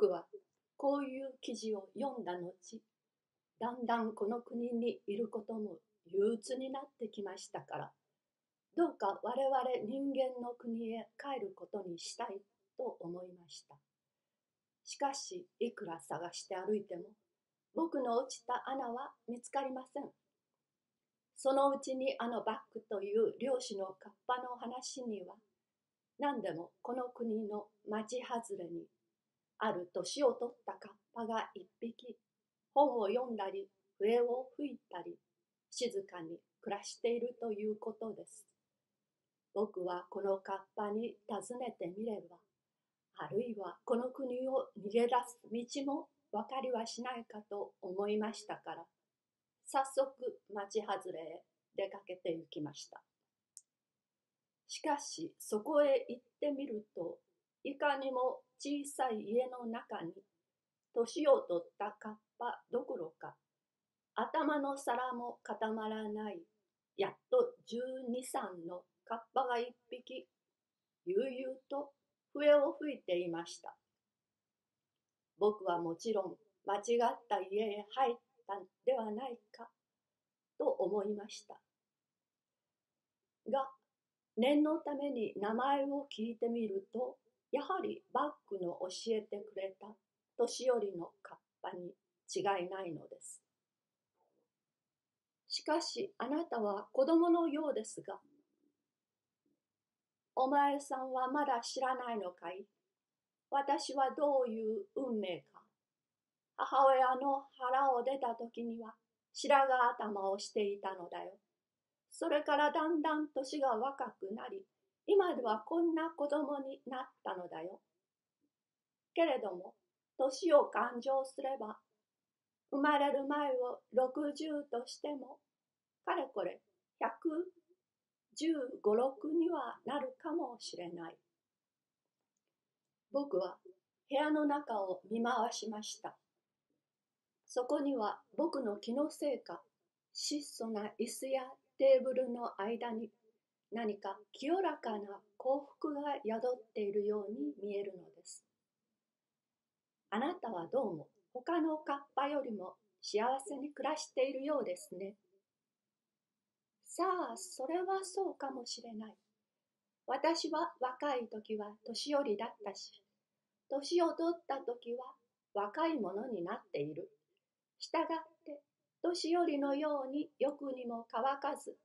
僕はこういう記事を読んだ後、だんだんこの国にいることも憂鬱になってきましたから、どうか我々人間の国へ帰ることにしたいと思いました。しかし、いくら探して歩いても、僕の落ちた穴は見つかりません。そのうちにあのバックという漁師のカッパの話には、何でもこの国の町外れにある年を取ったカッパが一匹本を読んだり笛を吹いたり静かに暮らしているということです。僕はこのカッパに尋ねてみれば、あるいはこの国を逃げ出す道も分かりはしないかと思いましたから、早速町外れへ出かけて行きました。しかしそこへ行ってみると、いかにも小さい家の中に、年を取ったカッパどころか、頭の皿も固まらない、やっと十二三のカッパが一匹、悠々と笛を吹いていました。僕はもちろん間違った家へ入ったんではないかと思いました。が、念のために名前を聞いてみると、教えてくれた年寄りのカッパに違いないのです。しかしあなたは子供のようですが、お前さんはまだ知らないのかい？私はどういう運命か？母親の腹を出た時には白髪頭をしていたのだよ。それからだんだん年が若くなり、今ではこんな子供になったのだよ。けれども、年を勘定すれば、生まれる前を60としても、かれこれ115、6にはなるかもしれない。僕は部屋の中を見回しました。そこには僕の気のせいか、質素な椅子やテーブルの間に何か清らかな幸福が宿っているように見えるのです。あなたはどうも他のカッパよりも幸せに暮らしているようですね。さあ、それはそうかもしれない。私は若い時は年寄りだったし、年を取った時は若い者になっている。したがって、年寄りのように欲にも乾かず、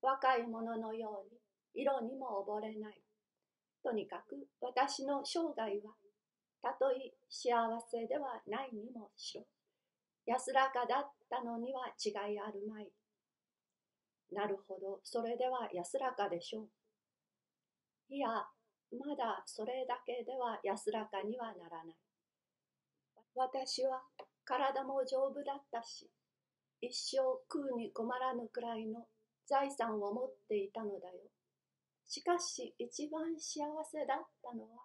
若い者のように色にも溺れない。とにかく私の生涯は、たとえ幸せではないにもしろ、安らかだったのには違いあるまい。なるほど、それでは安らかでしょう。いや、まだそれだけでは安らかにはならない。私は体も丈夫だったし、一生食うに困らぬくらいの財産を持っていたのだよ。しかし一番幸せだったのは、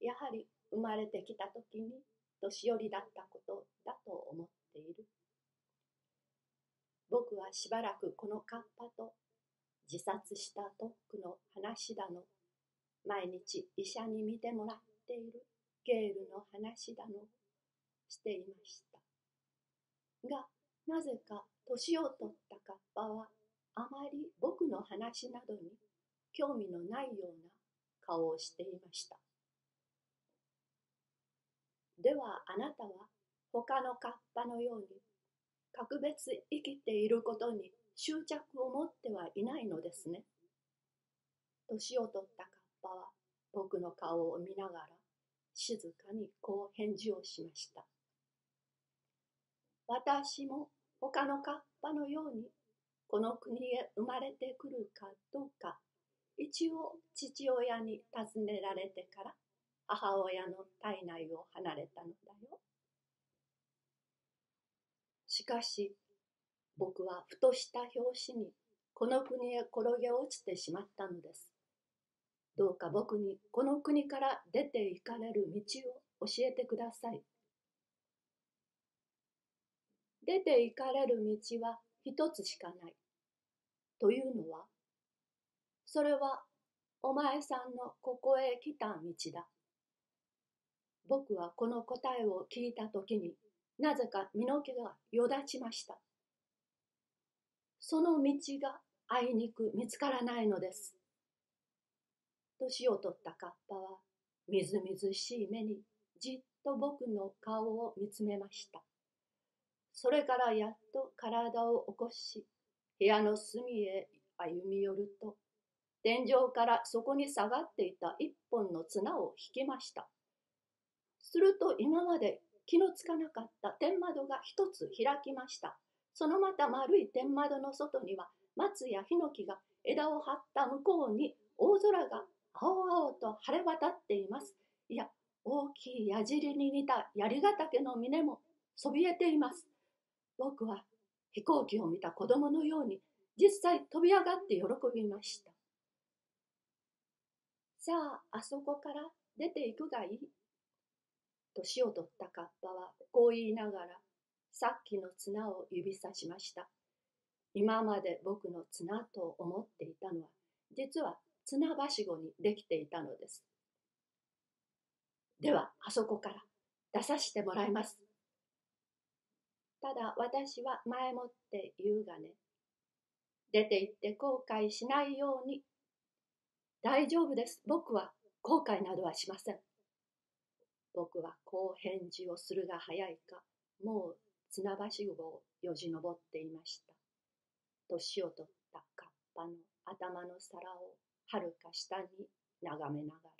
やはり生まれてきた時に年寄りだったことだと思っている。僕はしばらくこのカッパと自殺したトックの話だの、毎日医者に見てもらっているゲールの話だの、していました。が、なぜか年を取ったカッパはあまり僕の話などに興味のないような顔をしていました。ではあなたは他のカッパのように格別生きていることに執着を持ってはいないのですね。年を取ったカッパは僕の顔を見ながら静かにこう返事をしました。私も他のカッパのようにこの国へ生まれてくるかどうか一応父親に尋ねられてから母親の体内を離れたのだよ。しかし、僕はふとした拍子にこの国へ転げ落ちてしまったのです。どうか僕にこの国から出て行かれる道を教えてください。出て行かれる道は一つしかない。というのは、それはお前さんのここへ来た道だ。僕はこの答えを聞いた時になぜか身の毛がよだちました。その道があいにく見つからないのです。年を取ったカッパはみずみずしい目にじっと僕の顔を見つめました。それからやっと体を起こし部屋の隅へ歩み寄ると天井からそこに下がっていた一本の綱を引きました。すると今まで気のつかなかった天窓が一つ開きましたそのまた丸い天窓の外には松やヒノキが枝を張った向こうに大空が青々と晴れ渡っています。いや、大きい矢尻に似た槍ヶ岳の峰もそびえています。僕は飛行機を見た子供のように実際飛び上がって喜びました。さあ、あそこから出ていくがいい。年を取ったカッパはこう言いながらさっきの綱を指さしました。今まで僕の綱と思っていたのは実は綱はしごにできていたのです。では、あそこから出させてもらいます。ただ私は前もって言うがね、出て行って後悔しないように。大丈夫です。僕は後悔などはしません。僕はこう返事をするが早いか、もう綱橋をよじ登っていました。年を取ったカッパの頭の皿をはるか下に眺めながら